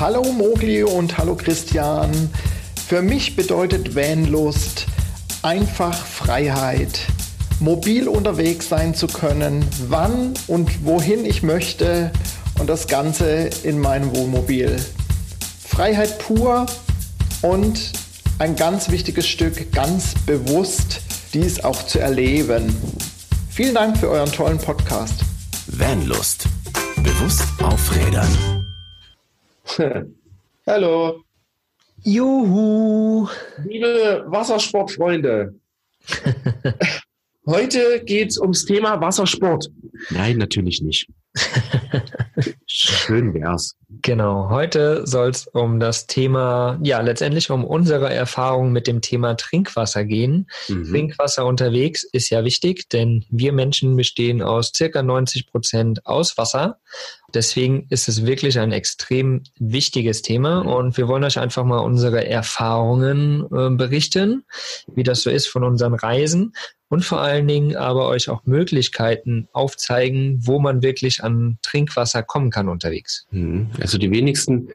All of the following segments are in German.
Hallo Mogli und hallo Christian. Für mich bedeutet Vanlust einfach Freiheit, mobil unterwegs sein zu können, wann und wohin ich möchte und das Ganze in meinem Wohnmobil. Freiheit pur und ein ganz wichtiges Stück, ganz bewusst dies auch zu erleben. Vielen Dank für euren tollen Podcast. Vanlust. Bewusst auf Rädern. Hallo. Juhu. Liebe Wassersportfreunde. Heute geht es ums Thema Wassersport. Nein, natürlich nicht. Schön wär's. Genau, heute soll es um das Thema, ja, letztendlich um unsere Erfahrung mit dem Thema Trinkwasser gehen. Mhm. Trinkwasser unterwegs ist ja wichtig, denn wir Menschen bestehen aus circa 90 Prozent aus Wasser. Deswegen ist es wirklich ein extrem wichtiges Thema mhm. und wir wollen euch einfach mal unsere Erfahrungen äh, berichten, wie das so ist von unseren Reisen und vor allen Dingen aber euch auch Möglichkeiten aufzeigen, wo man wirklich an Trinkwasser kommen kann unterwegs. Mhm. Also die wenigsten,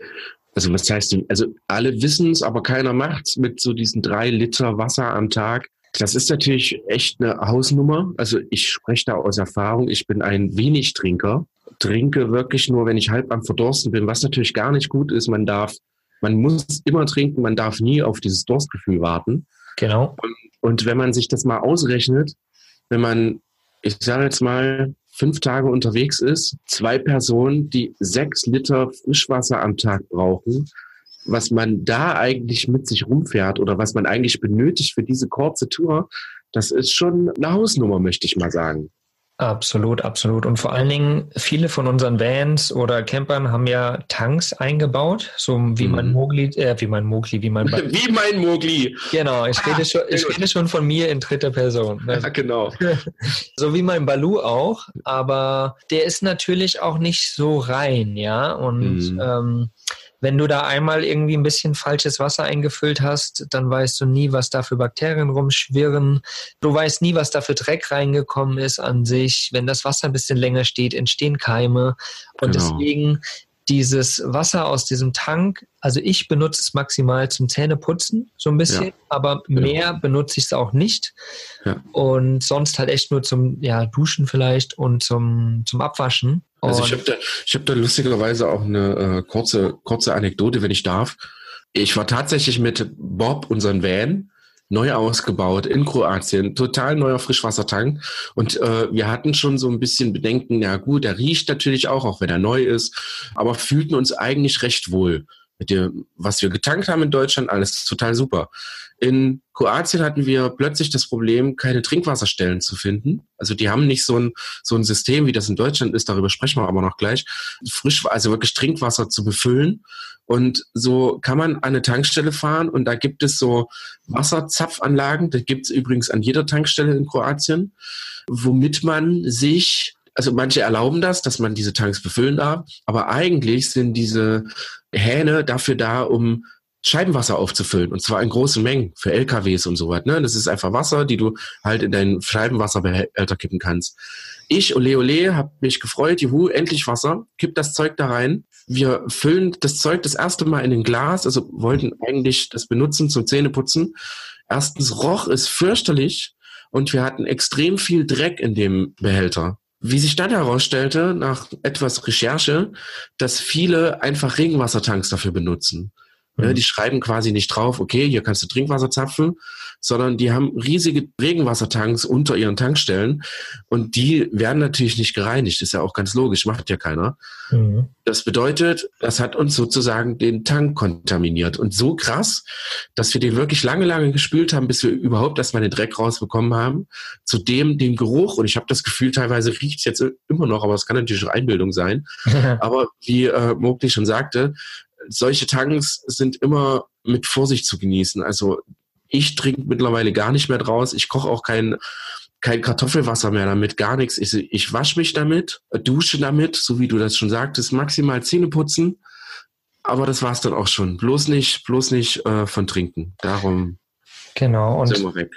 also was heißt, also alle wissen es, aber keiner macht es mit so diesen drei Liter Wasser am Tag. Das ist natürlich echt eine Hausnummer. Also ich spreche da aus Erfahrung. Ich bin ein wenig Trinker, trinke wirklich nur, wenn ich halb am Verdorsten bin, was natürlich gar nicht gut ist. Man darf, man muss immer trinken, man darf nie auf dieses Durstgefühl warten. Genau. Und, und wenn man sich das mal ausrechnet, wenn man, ich sage jetzt mal, fünf Tage unterwegs ist, zwei Personen, die sechs Liter Frischwasser am Tag brauchen, was man da eigentlich mit sich rumfährt oder was man eigentlich benötigt für diese kurze Tour, das ist schon eine Hausnummer, möchte ich mal sagen. Absolut, absolut. Und vor allen Dingen, viele von unseren Vans oder Campern haben ja Tanks eingebaut, so wie mein mhm. Mogli, äh, wie mein Mogli, wie mein. Wie mein Mogli. Genau, ich, rede, schon, ich rede schon von mir in dritter Person. Ja, genau. so wie mein Balu auch, aber der ist natürlich auch nicht so rein, ja. Und mhm. ähm, wenn du da einmal irgendwie ein bisschen falsches Wasser eingefüllt hast, dann weißt du nie, was da für Bakterien rumschwirren. Du weißt nie, was da für Dreck reingekommen ist an sich. Wenn das Wasser ein bisschen länger steht, entstehen Keime. Und genau. deswegen dieses Wasser aus diesem Tank, also ich benutze es maximal zum Zähneputzen, so ein bisschen, ja, aber genau. mehr benutze ich es auch nicht. Ja. Und sonst halt echt nur zum ja, Duschen vielleicht und zum, zum Abwaschen. Also ich habe da, ich hab da lustigerweise auch eine äh, kurze, kurze Anekdote, wenn ich darf. Ich war tatsächlich mit Bob, unseren Van, neu ausgebaut in Kroatien, total neuer Frischwassertank. Und äh, wir hatten schon so ein bisschen Bedenken, ja gut, der riecht natürlich auch, auch wenn er neu ist, aber fühlten uns eigentlich recht wohl. Mit dem, was wir getankt haben in Deutschland, alles total super. In Kroatien hatten wir plötzlich das Problem, keine Trinkwasserstellen zu finden. Also die haben nicht so ein, so ein System, wie das in Deutschland ist, darüber sprechen wir aber noch gleich, frisch, also wirklich Trinkwasser zu befüllen. Und so kann man an eine Tankstelle fahren und da gibt es so Wasserzapfanlagen, das gibt es übrigens an jeder Tankstelle in Kroatien, womit man sich also manche erlauben das, dass man diese Tanks befüllen darf, aber eigentlich sind diese Hähne dafür da, um Scheibenwasser aufzufüllen und zwar in großen Mengen für LKWs und so was. Ne? Das ist einfach Wasser, die du halt in deinen Scheibenwasserbehälter kippen kannst. Ich, ole ole, habe mich gefreut, juhu, endlich Wasser, kipp das Zeug da rein. Wir füllen das Zeug das erste Mal in ein Glas, also wollten eigentlich das benutzen zum Zähneputzen. Erstens roch es fürchterlich und wir hatten extrem viel Dreck in dem Behälter. Wie sich dann herausstellte, nach etwas Recherche, dass viele einfach Regenwassertanks dafür benutzen. Ja, mhm. die schreiben quasi nicht drauf, okay, hier kannst du Trinkwasser zapfen, sondern die haben riesige Regenwassertanks unter ihren Tankstellen und die werden natürlich nicht gereinigt. Ist ja auch ganz logisch, macht ja keiner. Mhm. Das bedeutet, das hat uns sozusagen den Tank kontaminiert und so krass, dass wir den wirklich lange, lange gespült haben, bis wir überhaupt erstmal den Dreck rausbekommen haben. Zudem den Geruch und ich habe das Gefühl, teilweise riecht es jetzt immer noch, aber es kann natürlich auch Einbildung sein. aber wie äh, Mogli schon sagte, solche Tanks sind immer mit Vorsicht zu genießen. Also ich trinke mittlerweile gar nicht mehr draus. Ich koche auch kein, kein Kartoffelwasser mehr damit, gar nichts. Ich, ich wasche mich damit, dusche damit, so wie du das schon sagtest, maximal Zähne putzen. Aber das war's dann auch schon. Bloß nicht, bloß nicht äh, von trinken. Darum genau, und sind wir weg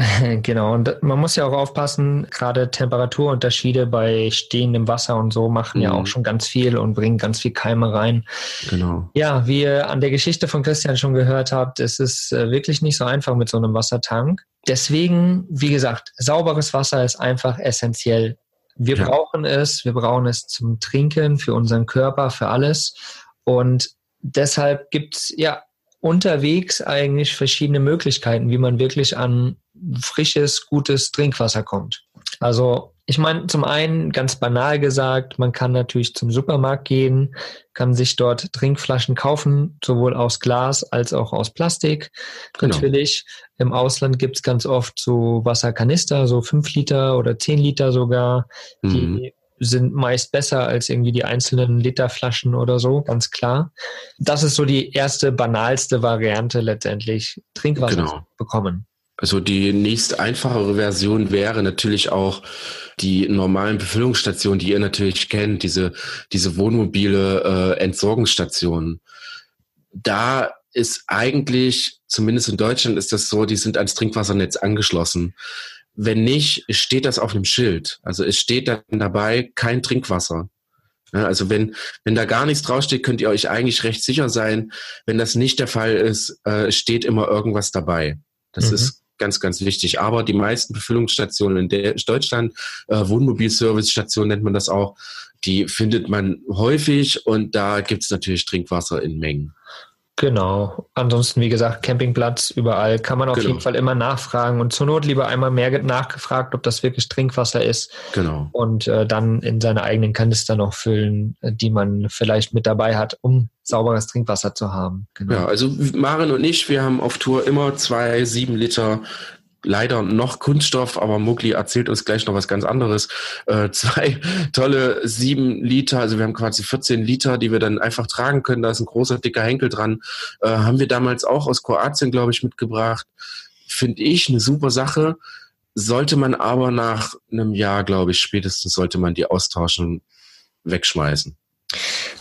Genau, und man muss ja auch aufpassen, gerade Temperaturunterschiede bei stehendem Wasser und so machen mhm. ja auch schon ganz viel und bringen ganz viel Keime rein. Genau. Ja, wie ihr an der Geschichte von Christian schon gehört habt, ist es äh, wirklich nicht so einfach mit so einem Wassertank. Deswegen, wie gesagt, sauberes Wasser ist einfach essentiell. Wir ja. brauchen es, wir brauchen es zum Trinken, für unseren Körper, für alles. Und deshalb gibt es ja unterwegs eigentlich verschiedene Möglichkeiten, wie man wirklich an frisches, gutes Trinkwasser kommt. Also ich meine, zum einen ganz banal gesagt, man kann natürlich zum Supermarkt gehen, kann sich dort Trinkflaschen kaufen, sowohl aus Glas als auch aus Plastik. Genau. Natürlich, im Ausland gibt es ganz oft so Wasserkanister, so fünf Liter oder zehn Liter sogar, mhm. Sind meist besser als irgendwie die einzelnen Literflaschen oder so, ganz klar. Das ist so die erste banalste Variante letztendlich, Trinkwasser genau. zu bekommen. Also die nächst einfachere Version wäre natürlich auch die normalen Befüllungsstationen, die ihr natürlich kennt, diese, diese wohnmobile äh, Entsorgungsstationen. Da ist eigentlich, zumindest in Deutschland ist das so, die sind ans Trinkwassernetz angeschlossen. Wenn nicht, steht das auf einem Schild. Also es steht dann dabei kein Trinkwasser. Ja, also wenn, wenn da gar nichts draufsteht, könnt ihr euch eigentlich recht sicher sein. Wenn das nicht der Fall ist, äh, steht immer irgendwas dabei. Das mhm. ist ganz, ganz wichtig. Aber die meisten Befüllungsstationen in Deutschland, äh, Wohnmobilservice-Station nennt man das auch, die findet man häufig und da gibt es natürlich Trinkwasser in Mengen. Genau. Ansonsten, wie gesagt, Campingplatz überall kann man auf genau. jeden Fall immer nachfragen und zur Not lieber einmal mehr nachgefragt, ob das wirklich Trinkwasser ist. Genau. Und äh, dann in seine eigenen Kanister noch füllen, äh, die man vielleicht mit dabei hat, um sauberes Trinkwasser zu haben. Genau. Ja, also Maren und ich, wir haben auf Tour immer zwei sieben Liter leider noch Kunststoff, aber Mugli erzählt uns gleich noch was ganz anderes. Äh, zwei tolle sieben Liter, also wir haben quasi 14 Liter, die wir dann einfach tragen können. Da ist ein großer, dicker Henkel dran. Äh, haben wir damals auch aus Kroatien, glaube ich, mitgebracht. Finde ich eine super Sache. Sollte man aber nach einem Jahr, glaube ich, spätestens sollte man die austauschen, wegschmeißen.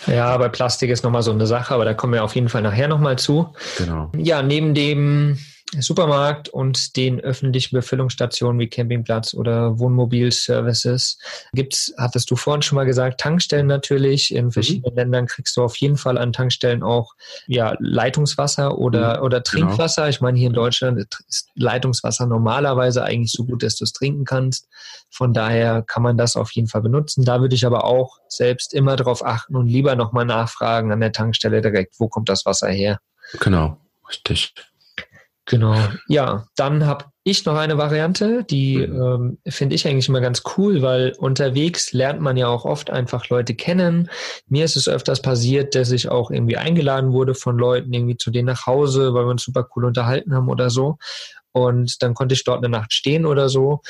Ja, bei Plastik ist nochmal so eine Sache, aber da kommen wir auf jeden Fall nachher nochmal zu. Genau. Ja, neben dem Supermarkt und den öffentlichen Befüllungsstationen wie Campingplatz oder Wohnmobilservices gibt's, hattest du vorhin schon mal gesagt, Tankstellen natürlich. In mhm. verschiedenen mhm. Ländern kriegst du auf jeden Fall an Tankstellen auch ja, Leitungswasser oder, mhm. oder genau. Trinkwasser. Genau. Ich meine, hier in Deutschland ist Leitungswasser normalerweise eigentlich so gut, dass du es trinken kannst. Von daher kann man das auf jeden Fall benutzen. Da würde ich aber auch selbst immer darauf achten und lieber nochmal nachfragen an der Tankstelle direkt, wo kommt das Wasser her. Genau, richtig. Genau. Ja, dann habe ich noch eine Variante, die mhm. ähm, finde ich eigentlich immer ganz cool, weil unterwegs lernt man ja auch oft einfach Leute kennen. Mir ist es öfters passiert, dass ich auch irgendwie eingeladen wurde von Leuten irgendwie zu denen nach Hause, weil wir uns super cool unterhalten haben oder so. Und dann konnte ich dort eine Nacht stehen oder so.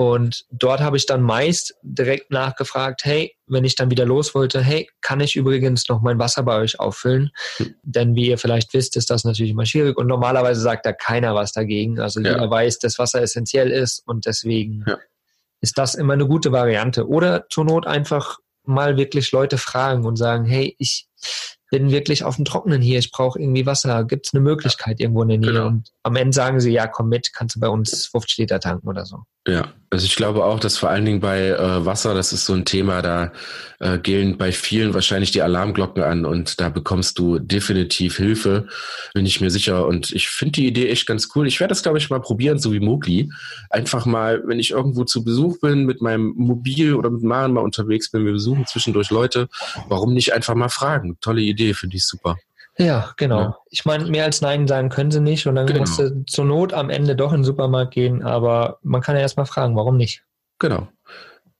Und dort habe ich dann meist direkt nachgefragt, hey, wenn ich dann wieder los wollte, hey, kann ich übrigens noch mein Wasser bei euch auffüllen? Hm. Denn wie ihr vielleicht wisst, ist das natürlich immer schwierig und normalerweise sagt da keiner was dagegen. Also ja. jeder weiß, dass Wasser essentiell ist und deswegen ja. ist das immer eine gute Variante. Oder zur Not einfach mal wirklich Leute fragen und sagen, hey, ich bin wirklich auf dem Trockenen hier, ich brauche irgendwie Wasser, gibt es eine Möglichkeit irgendwo in der Nähe? Genau. Und am Ende sagen sie, ja, komm mit, kannst du bei uns 50 Liter tanken oder so. Ja, also ich glaube auch, dass vor allen Dingen bei äh, Wasser, das ist so ein Thema, da äh, gehen bei vielen wahrscheinlich die Alarmglocken an und da bekommst du definitiv Hilfe, bin ich mir sicher. Und ich finde die Idee echt ganz cool. Ich werde das, glaube ich, mal probieren, so wie Mogli. Einfach mal, wenn ich irgendwo zu Besuch bin, mit meinem Mobil oder mit Maren mal unterwegs bin, wir besuchen zwischendurch Leute, warum nicht einfach mal fragen? Tolle Idee, finde ich super. Ja, genau. Ja. Ich meine, mehr als Nein sagen können sie nicht und dann genau. musst du zur Not am Ende doch in den Supermarkt gehen, aber man kann ja erstmal fragen, warum nicht? Genau.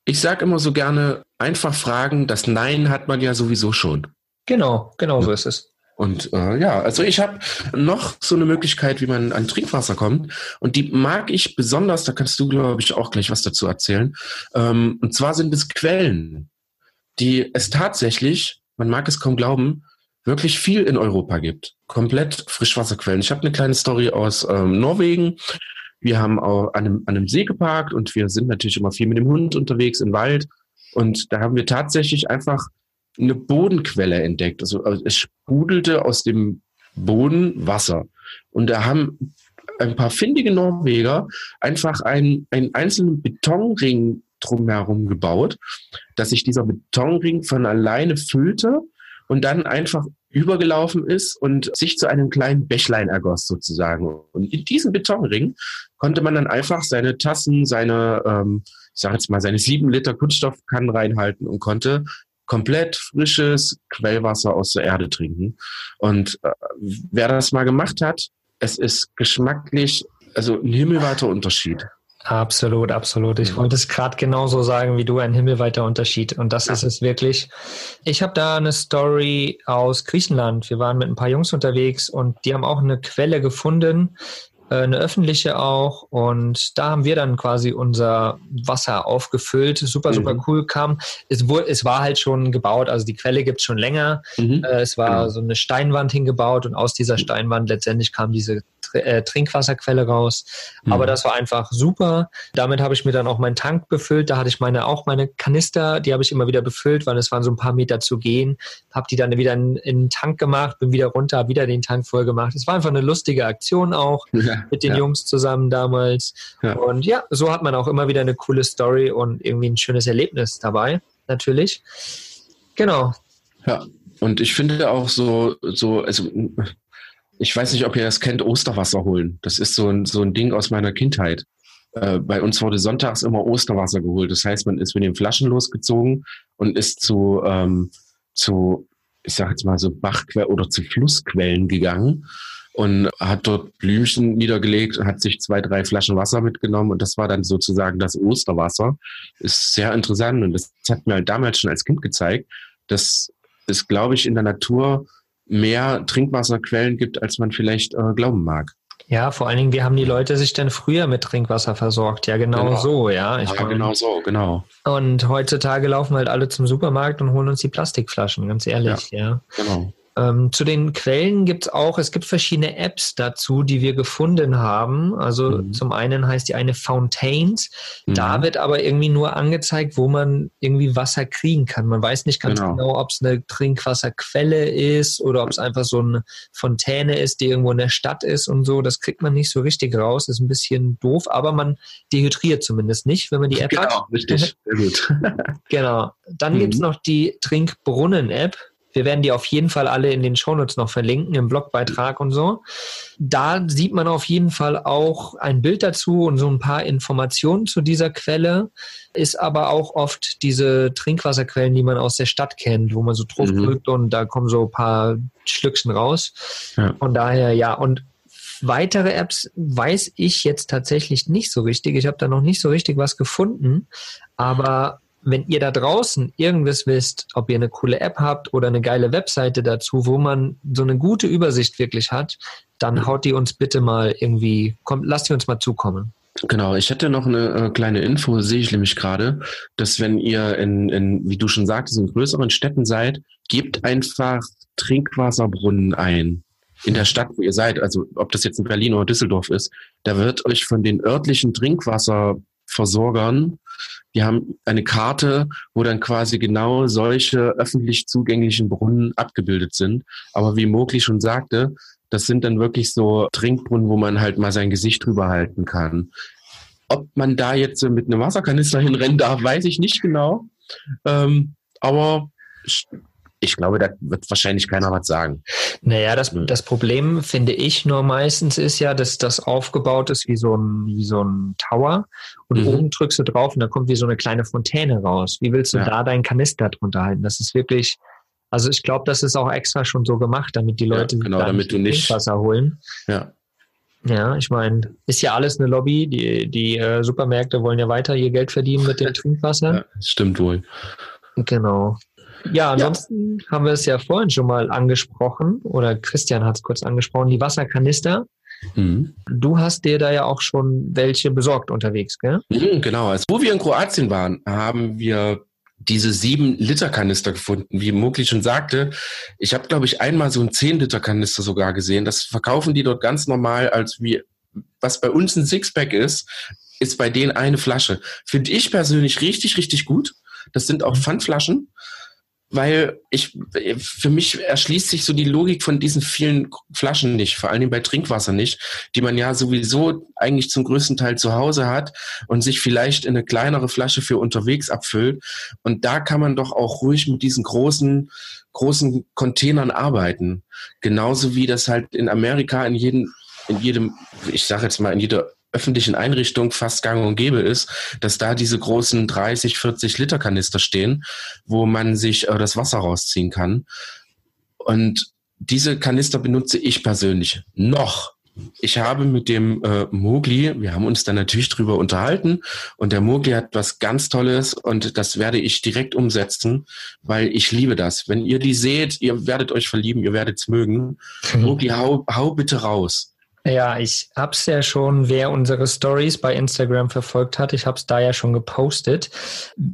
Ich sage immer so gerne, einfach fragen, das Nein hat man ja sowieso schon. Genau, genau ja. so ist es. Und äh, ja, also ich habe noch so eine Möglichkeit, wie man an Trinkwasser kommt. Und die mag ich besonders, da kannst du, glaube ich, auch gleich was dazu erzählen. Ähm, und zwar sind es Quellen, die es tatsächlich, man mag es kaum glauben, wirklich viel in Europa gibt. Komplett Frischwasserquellen. Ich habe eine kleine Story aus ähm, Norwegen. Wir haben auch an einem, an einem See geparkt und wir sind natürlich immer viel mit dem Hund unterwegs im Wald. Und da haben wir tatsächlich einfach eine Bodenquelle entdeckt. Also, also es sprudelte aus dem Boden Wasser. Und da haben ein paar findige Norweger einfach einen, einen einzelnen Betonring drumherum gebaut, dass sich dieser Betonring von alleine füllte und dann einfach übergelaufen ist und sich zu einem kleinen Bächlein ergoss sozusagen. Und in diesem Betonring konnte man dann einfach seine Tassen, seine, ähm, ich sage jetzt mal, seine sieben Liter Kunststoffkannen reinhalten und konnte komplett frisches Quellwasser aus der Erde trinken. Und äh, wer das mal gemacht hat, es ist geschmacklich, also ein himmelweiter Unterschied. Absolut, absolut. Ich wollte es gerade genauso sagen wie du, ein himmelweiter Unterschied. Und das ja. ist es wirklich. Ich habe da eine Story aus Griechenland. Wir waren mit ein paar Jungs unterwegs und die haben auch eine Quelle gefunden, äh, eine öffentliche auch. Und da haben wir dann quasi unser Wasser aufgefüllt. Super, super mhm. cool kam. Es, wurde, es war halt schon gebaut, also die Quelle gibt es schon länger. Mhm. Äh, es war genau. so eine Steinwand hingebaut und aus dieser Steinwand letztendlich kam diese äh, Trinkwasserquelle raus. Mhm. Aber das war einfach super. Damit habe ich mir dann auch meinen Tank befüllt. Da hatte ich meine auch meine Kanister, die habe ich immer wieder befüllt, weil es waren so ein paar Meter zu gehen. Habe die dann wieder in, in den Tank gemacht, bin wieder runter, habe wieder den Tank voll gemacht. Es war einfach eine lustige Aktion auch ja, mit den ja. Jungs zusammen damals. Ja. Und ja, so hat man auch immer wieder eine coole Story und irgendwie ein schönes Erlebnis dabei, natürlich. Genau. Ja, und ich finde auch so, so, also ich weiß nicht, ob ihr das kennt, Osterwasser holen. Das ist so ein, so ein Ding aus meiner Kindheit. Äh, bei uns wurde sonntags immer Osterwasser geholt. Das heißt, man ist mit den Flaschen losgezogen und ist zu, ähm, zu ich sag jetzt mal so Bachquellen oder zu Flussquellen gegangen und hat dort Blümchen niedergelegt, hat sich zwei, drei Flaschen Wasser mitgenommen und das war dann sozusagen das Osterwasser. Ist sehr interessant und das hat mir halt damals schon als Kind gezeigt, dass es, glaube ich, in der Natur mehr Trinkwasserquellen gibt, als man vielleicht äh, glauben mag. Ja, vor allen Dingen, wie haben die Leute sich denn früher mit Trinkwasser versorgt? Ja, genau, genau. so, ja. Ich ja, meine, genau so, genau. Und heutzutage laufen halt alle zum Supermarkt und holen uns die Plastikflaschen, ganz ehrlich, ja. ja. Genau. Ähm, zu den Quellen gibt es auch, es gibt verschiedene Apps dazu, die wir gefunden haben. Also mhm. zum einen heißt die eine Fountains. Mhm. Da wird aber irgendwie nur angezeigt, wo man irgendwie Wasser kriegen kann. Man weiß nicht ganz genau, genau ob es eine Trinkwasserquelle ist oder ob es einfach so eine Fontäne ist, die irgendwo in der Stadt ist und so. Das kriegt man nicht so richtig raus. Ist ein bisschen doof, aber man dehydriert zumindest nicht, wenn man die App genau, hat. Genau, richtig. Sehr gut. genau. Dann mhm. gibt es noch die Trinkbrunnen-App. Wir werden die auf jeden Fall alle in den Shownotes noch verlinken, im Blogbeitrag und so. Da sieht man auf jeden Fall auch ein Bild dazu und so ein paar Informationen zu dieser Quelle. Ist aber auch oft diese Trinkwasserquellen, die man aus der Stadt kennt, wo man so drauf mhm. drückt und da kommen so ein paar Schlückchen raus. Ja. Von daher, ja, und weitere Apps weiß ich jetzt tatsächlich nicht so richtig. Ich habe da noch nicht so richtig was gefunden. Aber wenn ihr da draußen irgendwas wisst, ob ihr eine coole App habt oder eine geile Webseite dazu, wo man so eine gute Übersicht wirklich hat, dann haut die uns bitte mal irgendwie, kommt, lasst die uns mal zukommen. Genau, ich hätte noch eine äh, kleine Info, sehe ich nämlich gerade, dass wenn ihr in, in, wie du schon sagtest, in größeren Städten seid, gebt einfach Trinkwasserbrunnen ein. In der Stadt, wo ihr seid, also ob das jetzt in Berlin oder Düsseldorf ist, da wird euch von den örtlichen Trinkwasserversorgern die haben eine Karte, wo dann quasi genau solche öffentlich zugänglichen Brunnen abgebildet sind. Aber wie Mogli schon sagte, das sind dann wirklich so Trinkbrunnen, wo man halt mal sein Gesicht drüber halten kann. Ob man da jetzt mit einem Wasserkanister hinrennen darf, weiß ich nicht genau. Ähm, aber ich glaube, da wird wahrscheinlich keiner was sagen. Naja, das, das Problem, finde ich nur meistens, ist ja, dass das aufgebaut ist wie so ein, wie so ein Tower und mhm. oben drückst du drauf und da kommt wie so eine kleine Fontäne raus. Wie willst du ja. da deinen Kanister drunter halten? Das ist wirklich, also ich glaube, das ist auch extra schon so gemacht, damit die Leute ja, genau, damit du nicht Wasser holen. Ja. Ja, ich meine, ist ja alles eine Lobby. Die, die äh, Supermärkte wollen ja weiter ihr Geld verdienen mit dem Trinkwasser. Ja, stimmt wohl. Genau. Ja, ansonsten ja. haben wir es ja vorhin schon mal angesprochen, oder Christian hat es kurz angesprochen, die Wasserkanister. Mhm. Du hast dir da ja auch schon welche besorgt unterwegs, gell? Mhm, genau. Also, wo wir in Kroatien waren, haben wir diese sieben Liter Kanister gefunden, wie Mugli schon sagte. Ich habe, glaube ich, einmal so einen zehn Liter Kanister sogar gesehen. Das verkaufen die dort ganz normal als wie, was bei uns ein Sixpack ist, ist bei denen eine Flasche. Finde ich persönlich richtig, richtig gut. Das sind auch mhm. Weil ich, für mich erschließt sich so die Logik von diesen vielen Flaschen nicht, vor allem bei Trinkwasser nicht, die man ja sowieso eigentlich zum größten Teil zu Hause hat und sich vielleicht in eine kleinere Flasche für unterwegs abfüllt. Und da kann man doch auch ruhig mit diesen großen, großen Containern arbeiten. Genauso wie das halt in Amerika in jedem, in jedem, ich sage jetzt mal, in jeder öffentlichen Einrichtung fast gang und gäbe ist, dass da diese großen 30, 40 Liter Kanister stehen, wo man sich äh, das Wasser rausziehen kann. Und diese Kanister benutze ich persönlich noch. Ich habe mit dem äh, Mogli, wir haben uns dann natürlich drüber unterhalten und der Mogli hat was ganz Tolles und das werde ich direkt umsetzen, weil ich liebe das. Wenn ihr die seht, ihr werdet euch verlieben, ihr werdet es mögen. Mogli, hau, hau bitte raus. Ja, ich hab's ja schon, wer unsere Stories bei Instagram verfolgt hat, ich hab's da ja schon gepostet.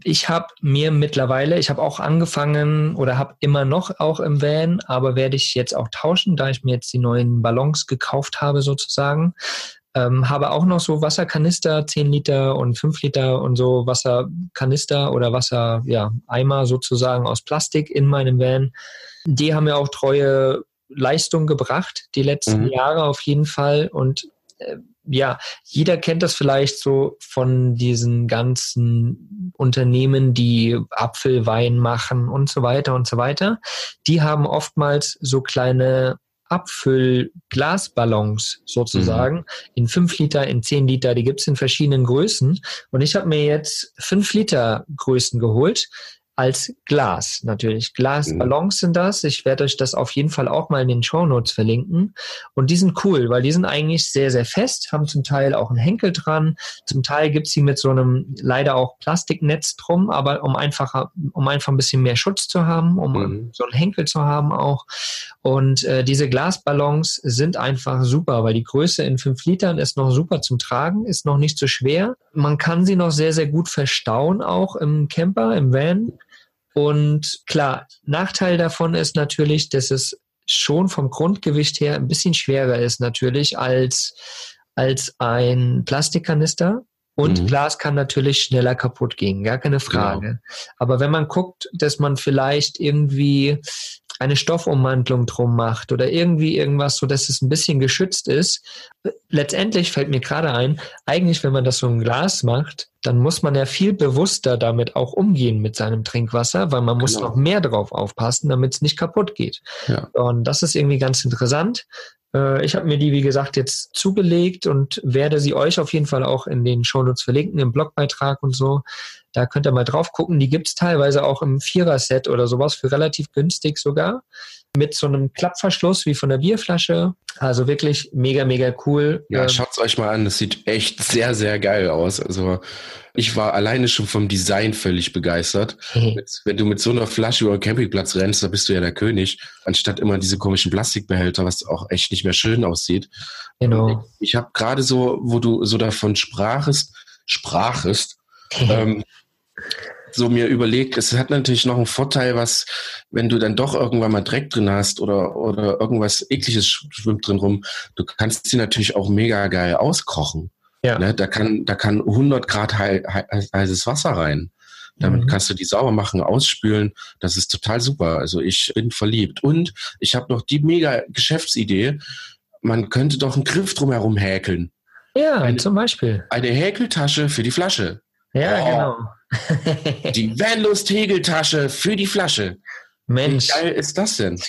Ich habe mir mittlerweile, ich habe auch angefangen oder habe immer noch auch im Van, aber werde ich jetzt auch tauschen, da ich mir jetzt die neuen Ballons gekauft habe sozusagen. Ähm, habe auch noch so Wasserkanister, 10 Liter und 5 Liter und so Wasserkanister oder Wasser, ja, Eimer sozusagen aus Plastik in meinem Van. Die haben ja auch treue Leistung gebracht, die letzten mhm. Jahre auf jeden Fall. Und äh, ja, jeder kennt das vielleicht so von diesen ganzen Unternehmen, die Apfelwein machen und so weiter und so weiter. Die haben oftmals so kleine Abfüllglasballons sozusagen mhm. in 5 Liter, in 10 Liter, die gibt es in verschiedenen Größen. Und ich habe mir jetzt 5 Liter Größen geholt als Glas natürlich. Glasballons sind das. Ich werde euch das auf jeden Fall auch mal in den Show Notes verlinken. Und die sind cool, weil die sind eigentlich sehr, sehr fest, haben zum Teil auch einen Henkel dran. Zum Teil gibt's sie mit so einem leider auch Plastiknetz drum, aber um einfach, um einfach ein bisschen mehr Schutz zu haben, um mhm. so einen Henkel zu haben auch. Und äh, diese Glasballons sind einfach super, weil die Größe in fünf Litern ist noch super zum Tragen, ist noch nicht so schwer. Man kann sie noch sehr, sehr gut verstauen, auch im Camper, im Van. Und klar, Nachteil davon ist natürlich, dass es schon vom Grundgewicht her ein bisschen schwerer ist natürlich als, als ein Plastikkanister. Und mhm. Glas kann natürlich schneller kaputt gehen, gar keine Frage. Genau. Aber wenn man guckt, dass man vielleicht irgendwie eine Stoffummantelung drum macht oder irgendwie irgendwas, so dass es ein bisschen geschützt ist. Letztendlich fällt mir gerade ein, eigentlich, wenn man das so im Glas macht, dann muss man ja viel bewusster damit auch umgehen mit seinem Trinkwasser, weil man muss genau. noch mehr drauf aufpassen, damit es nicht kaputt geht. Ja. Und das ist irgendwie ganz interessant. Äh, ich habe mir die, wie gesagt, jetzt zugelegt und werde sie euch auf jeden Fall auch in den Shownotes verlinken, im Blogbeitrag und so. Da könnt ihr mal drauf gucken. Die gibt's teilweise auch im Vierer-Set oder sowas für relativ günstig sogar. Mit so einem Klappverschluss wie von der Bierflasche. Also wirklich mega, mega cool. Ja, ähm, schaut's euch mal an. Das sieht echt sehr, sehr geil aus. Also ich war alleine schon vom Design völlig begeistert. Wenn du mit so einer Flasche über den Campingplatz rennst, da bist du ja der König, anstatt immer diese komischen Plastikbehälter, was auch echt nicht mehr schön aussieht. Genau. Ich, ich habe gerade so, wo du so davon sprachest, sprachest, ähm, so mir überlegt, es hat natürlich noch einen Vorteil, was, wenn du dann doch irgendwann mal Dreck drin hast oder, oder irgendwas ekliges schwimmt drin rum, du kannst sie natürlich auch mega geil auskochen. Ja. Ne, da kann, da kann 100 Grad heißes Wasser rein. Damit mhm. kannst du die sauber machen, ausspülen. Das ist total super. Also ich bin verliebt. Und ich habe noch die mega Geschäftsidee. Man könnte doch einen Griff drumherum häkeln. Ja, eine, zum Beispiel. Eine Häkeltasche für die Flasche. Ja, oh. genau. Die Vanlust-Häkeltasche für die Flasche. Mensch. Wie geil ist das denn?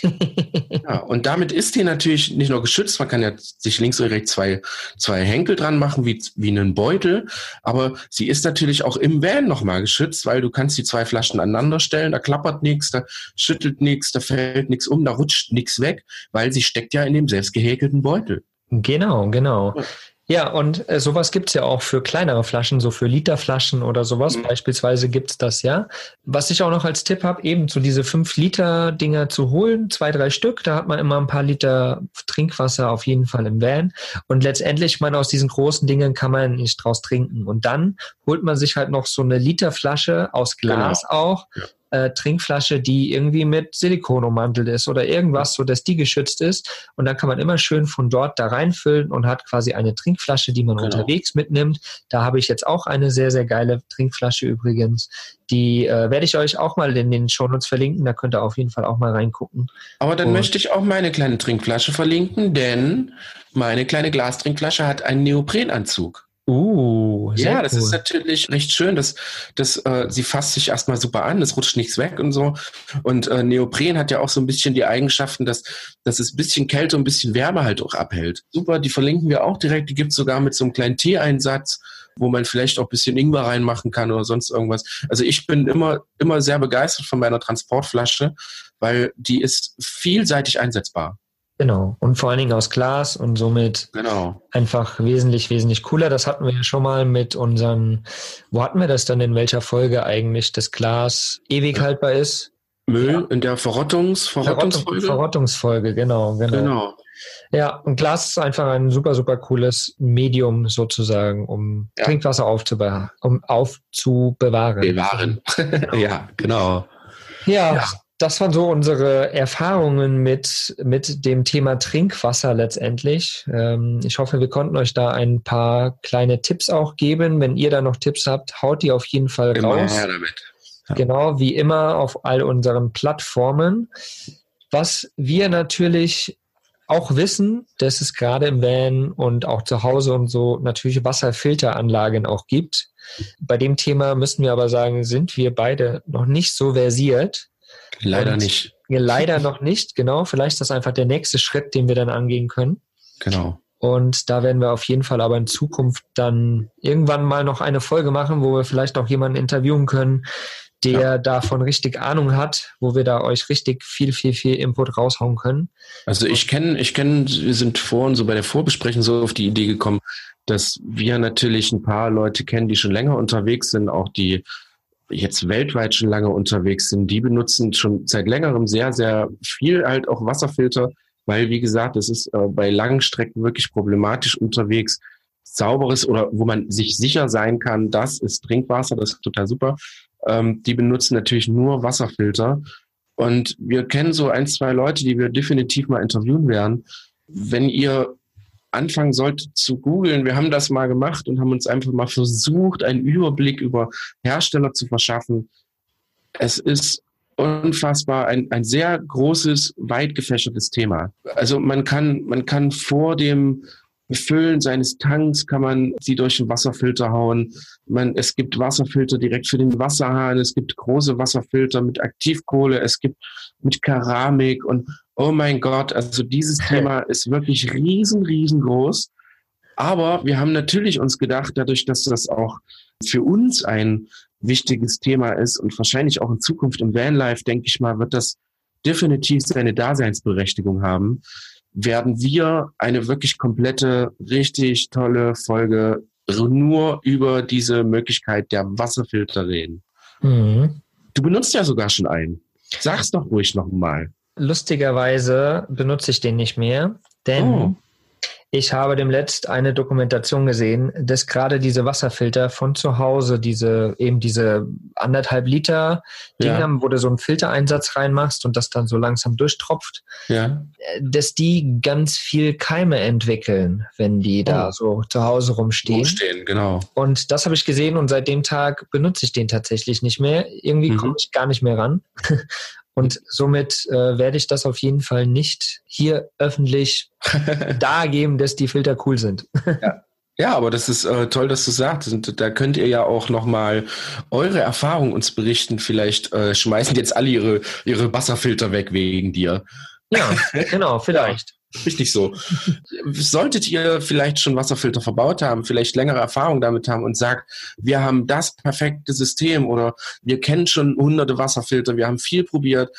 ja, und damit ist die natürlich nicht nur geschützt, man kann ja sich links und rechts zwei, zwei Henkel dran machen, wie, wie einen Beutel, aber sie ist natürlich auch im Van nochmal geschützt, weil du kannst die zwei Flaschen aneinander stellen, da klappert nichts, da schüttelt nichts, da fällt nichts um, da rutscht nichts weg, weil sie steckt ja in dem selbst gehäkelten Beutel. Genau, genau. Ja. Ja, und äh, sowas gibt's ja auch für kleinere Flaschen, so für Literflaschen oder sowas. Mhm. Beispielsweise gibt's das ja. Was ich auch noch als Tipp habe, eben so diese 5-Liter-Dinger zu holen, zwei, drei Stück. Da hat man immer ein paar Liter Trinkwasser auf jeden Fall im Van. Und letztendlich, man aus diesen großen Dingen kann man nicht draus trinken. Und dann holt man sich halt noch so eine Literflasche aus Glas genau. auch. Ja äh, Trinkflasche, die irgendwie mit Silikon ummantelt ist oder irgendwas, so dass die geschützt ist. Und dann kann man immer schön von dort da reinfüllen und hat quasi eine Trinkflasche, die man genau. unterwegs mitnimmt. Da habe ich jetzt auch eine sehr, sehr geile Trinkflasche übrigens. Die äh, werde ich euch auch mal in den Shownotes verlinken. Da könnt ihr auf jeden Fall auch mal reingucken. Aber dann und möchte ich auch meine kleine Trinkflasche verlinken, denn meine kleine Glastrinkflasche hat einen Neoprenanzug. Uh, ja, das cool. ist natürlich recht schön. Das, das, äh, sie fasst sich erstmal super an, es rutscht nichts weg und so. Und äh, Neopren hat ja auch so ein bisschen die Eigenschaften, dass, dass es ein bisschen Kälte und ein bisschen Wärme halt auch abhält. Super, die verlinken wir auch direkt. Die gibt's sogar mit so einem kleinen Teeeinsatz, wo man vielleicht auch ein bisschen Ingwer reinmachen kann oder sonst irgendwas. Also ich bin immer, immer sehr begeistert von meiner Transportflasche, weil die ist vielseitig einsetzbar. Genau. Und vor allen Dingen aus Glas und somit genau. einfach wesentlich, wesentlich cooler. Das hatten wir ja schon mal mit unseren, wo hatten wir das dann in welcher Folge eigentlich, dass Glas ewig haltbar ist? Müll ja. in der Verrottungs, Verrottungsfolge? Verrottungsfolge, genau, genau. Genau. Ja, und Glas ist einfach ein super, super cooles Medium sozusagen, um ja. Trinkwasser aufzubewahren. Um aufzubewahren. Bewahren. ja, genau. Ja, ja, das waren so unsere Erfahrungen mit, mit dem Thema Trinkwasser letztendlich. Ähm, ich hoffe, wir konnten euch da ein paar kleine Tipps auch geben. Wenn ihr da noch Tipps habt, haut die auf jeden Fall immer raus. Her damit. Ja. Genau, wie immer auf all unseren Plattformen. Was wir natürlich auch wissen, dass es gerade im Van und auch zu Hause und so natürlich Wasserfilteranlagen auch gibt. Bei dem Thema müssen wir aber sagen, sind wir beide noch nicht so versiert. Leider und nicht. Leider noch nicht, genau. Vielleicht ist das einfach der nächste Schritt, den wir dann angehen können. Genau. Und da werden wir auf jeden Fall aber in Zukunft dann irgendwann mal noch eine Folge machen, wo wir vielleicht auch jemanden interviewen können, der ja. davon richtig Ahnung hat, wo wir da euch richtig viel, viel, viel Input raushauen können. Also ich kenne, ich kenne, wir sind vorhin so bei der Vorbesprechung so auf die Idee gekommen, dass wir natürlich ein paar Leute kennen, die schon länger unterwegs sind, auch die jetzt weltweit schon lange unterwegs sind, die benutzen schon seit längerem sehr, sehr viel halt auch Wasserfilter, weil, wie gesagt, es ist äh, bei langen Strecken wirklich problematisch unterwegs. Sauberes oder wo man sich sicher sein kann, das ist Trinkwasser, das ist total super. Ähm, die benutzen natürlich nur Wasserfilter. Und wir kennen so ein, zwei Leute, die wir definitiv mal interviewen werden. Wenn ihr anfangen sollte zu googeln. Wir haben das mal gemacht und haben uns einfach mal versucht, einen Überblick über Hersteller zu verschaffen. Es ist unfassbar ein, ein sehr großes, weit gefächertes Thema. Also man kann, man kann vor dem Befüllen seines Tanks kann man sie durch den Wasserfilter hauen. Man, es gibt Wasserfilter direkt für den Wasserhahn. Es gibt große Wasserfilter mit Aktivkohle. Es gibt mit Keramik und oh mein Gott, also dieses Thema ist wirklich riesen, riesengroß. Aber wir haben natürlich uns gedacht, dadurch, dass das auch für uns ein wichtiges Thema ist und wahrscheinlich auch in Zukunft im Vanlife, denke ich mal, wird das definitiv seine Daseinsberechtigung haben, werden wir eine wirklich komplette, richtig tolle Folge nur über diese Möglichkeit der Wasserfilter reden. Mhm. Du benutzt ja sogar schon einen. Sag's doch ruhig nochmal. Lustigerweise benutze ich den nicht mehr, denn oh. Ich habe dem letzt eine Dokumentation gesehen, dass gerade diese Wasserfilter von zu Hause, diese eben diese anderthalb Liter Dinger, ja. wo du so einen Filtereinsatz reinmachst und das dann so langsam durchtropft, ja. dass die ganz viel Keime entwickeln, wenn die oh. da so zu Hause rumstehen. Rumstehen, genau. Und das habe ich gesehen und seit dem Tag benutze ich den tatsächlich nicht mehr. Irgendwie mhm. komme ich gar nicht mehr ran. Und somit äh, werde ich das auf jeden Fall nicht hier öffentlich dargeben, dass die Filter cool sind. ja. Ja, aber das ist äh, toll, dass du sagst. Und da könnt ihr ja auch nochmal eure Erfahrungen uns berichten. Vielleicht äh, schmeißen jetzt alle ihre, ihre Wasserfilter weg wegen dir. Ja, genau, vielleicht. Richtig so. Solltet ihr vielleicht schon Wasserfilter verbaut haben, vielleicht längere Erfahrung damit haben und sagt, wir haben das perfekte System oder wir kennen schon hunderte Wasserfilter, wir haben viel probiert,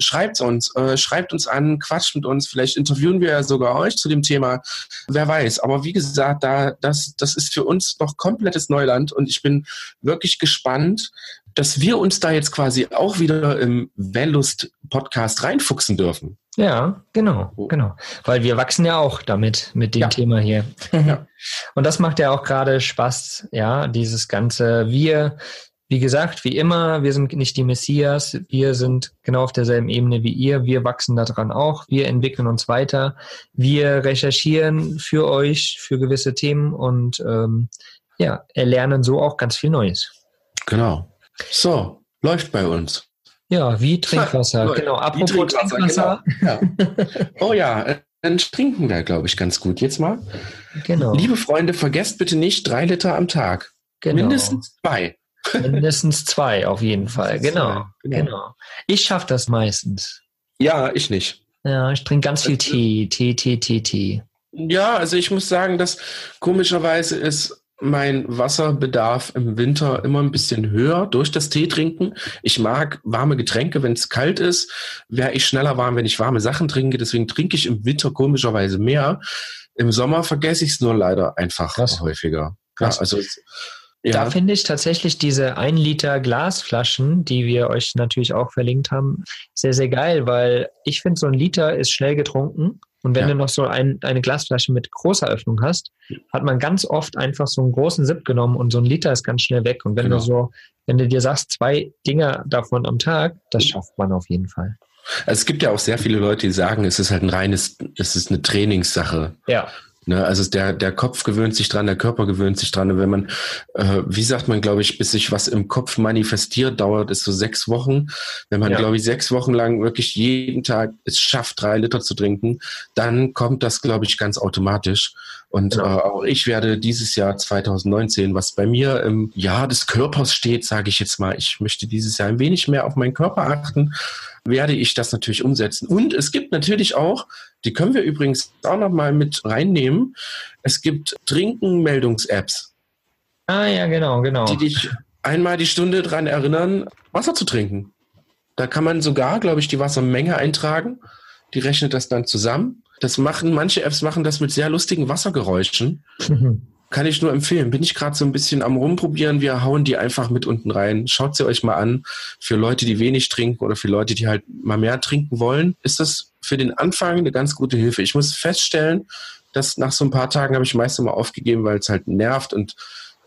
schreibt uns, äh, schreibt uns an, quatscht mit uns, vielleicht interviewen wir ja sogar euch zu dem Thema, wer weiß. Aber wie gesagt, da, das, das ist für uns noch komplettes Neuland und ich bin wirklich gespannt, dass wir uns da jetzt quasi auch wieder im Vanlust Podcast reinfuchsen dürfen. Ja, genau, oh. genau. Weil wir wachsen ja auch damit, mit dem ja. Thema hier. Ja. Und das macht ja auch gerade Spaß, ja, dieses ganze, wir, wie gesagt, wie immer, wir sind nicht die Messias, wir sind genau auf derselben Ebene wie ihr, wir wachsen daran auch, wir entwickeln uns weiter, wir recherchieren für euch, für gewisse Themen und ähm, ja, erlernen so auch ganz viel Neues. Genau. So, läuft bei uns. Ja, wie Trinkwasser. Ja, genau, apropos Trinkwasser. Trinkwasser. Genau. Ja. Oh ja, dann trinken wir, glaube ich, ganz gut. Jetzt mal. Genau. Liebe Freunde, vergesst bitte nicht drei Liter am Tag. Genau. Mindestens zwei. Mindestens zwei, auf jeden Fall. Genau, genau. genau. Ich schaffe das meistens. Ja, ich nicht. Ja, ich trinke ganz viel Tee, Tee, Tee, Tee, Tee. Ja, also ich muss sagen, dass komischerweise ist mein Wasserbedarf im Winter immer ein bisschen höher durch das Tee trinken. Ich mag warme Getränke, wenn es kalt ist. Wäre ich schneller warm, wenn ich warme Sachen trinke. Deswegen trinke ich im Winter komischerweise mehr. Im Sommer vergesse ich es nur leider einfach Krass. häufiger. Krass. Ja, also ja. Da finde ich tatsächlich diese 1 Liter Glasflaschen, die wir euch natürlich auch verlinkt haben, sehr, sehr geil, weil ich finde, so ein Liter ist schnell getrunken. Und wenn ja. du noch so ein, eine Glasflasche mit großer Öffnung hast, hat man ganz oft einfach so einen großen Sip genommen und so ein Liter ist ganz schnell weg. Und wenn genau. du so, wenn du dir sagst, zwei Dinger davon am Tag, das schafft man auf jeden Fall. Also es gibt ja auch sehr viele Leute, die sagen, es ist halt ein reines, es ist eine Trainingssache. Ja. Ne, also der, der Kopf gewöhnt sich dran, der Körper gewöhnt sich dran. Und wenn man, äh, wie sagt man, glaube ich, bis sich was im Kopf manifestiert, dauert es so sechs Wochen. Wenn man, ja. glaube ich, sechs Wochen lang wirklich jeden Tag es schafft, drei Liter zu trinken, dann kommt das, glaube ich, ganz automatisch. Und ja. äh, auch ich werde dieses Jahr 2019, was bei mir im Jahr des Körpers steht, sage ich jetzt mal, ich möchte dieses Jahr ein wenig mehr auf meinen Körper achten, werde ich das natürlich umsetzen. Und es gibt natürlich auch, die können wir übrigens auch nochmal mit reinnehmen, es gibt Trinken-Meldungs-Apps. Ah ja, genau, genau. Die dich einmal die Stunde daran erinnern, Wasser zu trinken. Da kann man sogar, glaube ich, die Wassermenge eintragen. Die rechnet das dann zusammen. Das machen, manche Apps machen das mit sehr lustigen Wassergeräuschen. Kann ich nur empfehlen. Bin ich gerade so ein bisschen am rumprobieren. Wir hauen die einfach mit unten rein. Schaut sie euch mal an. Für Leute, die wenig trinken oder für Leute, die halt mal mehr trinken wollen, ist das für den Anfang eine ganz gute Hilfe. Ich muss feststellen, dass nach so ein paar Tagen habe ich meistens mal aufgegeben, weil es halt nervt und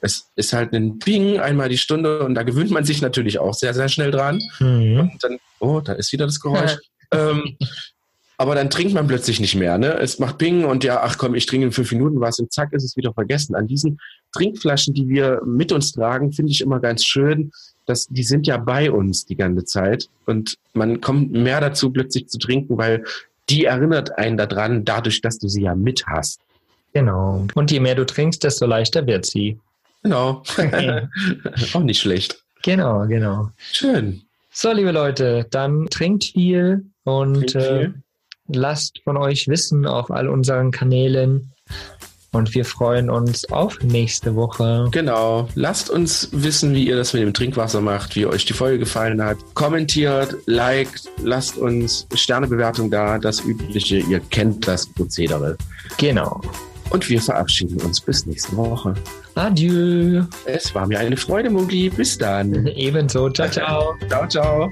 es ist halt ein Ping einmal die Stunde und da gewöhnt man sich natürlich auch sehr, sehr schnell dran. Mhm. Und dann, oh, da ist wieder das Geräusch. ähm, aber dann trinkt man plötzlich nicht mehr. Ne? Es macht Ping und ja, ach komm, ich trinke in fünf Minuten was und zack, ist es wieder vergessen. An diesen Trinkflaschen, die wir mit uns tragen, finde ich immer ganz schön, dass die sind ja bei uns die ganze Zeit und man kommt mehr dazu, plötzlich zu trinken, weil die erinnert einen daran, dadurch, dass du sie ja mit hast. Genau. Und je mehr du trinkst, desto leichter wird sie. Genau. Auch nicht schlecht. Genau, genau. Schön. So, liebe Leute, dann trinkt viel und trinkt viel. Lasst von euch wissen auf all unseren Kanälen. Und wir freuen uns auf nächste Woche. Genau. Lasst uns wissen, wie ihr das mit dem Trinkwasser macht, wie euch die Folge gefallen hat. Kommentiert, liked, lasst uns Sternebewertung da, das Übliche. Ihr kennt das Prozedere. Genau. Und wir verabschieden uns bis nächste Woche. Adieu. Es war mir eine Freude, Mugi. Bis dann. Ebenso. Ciao, ciao. ciao, ciao.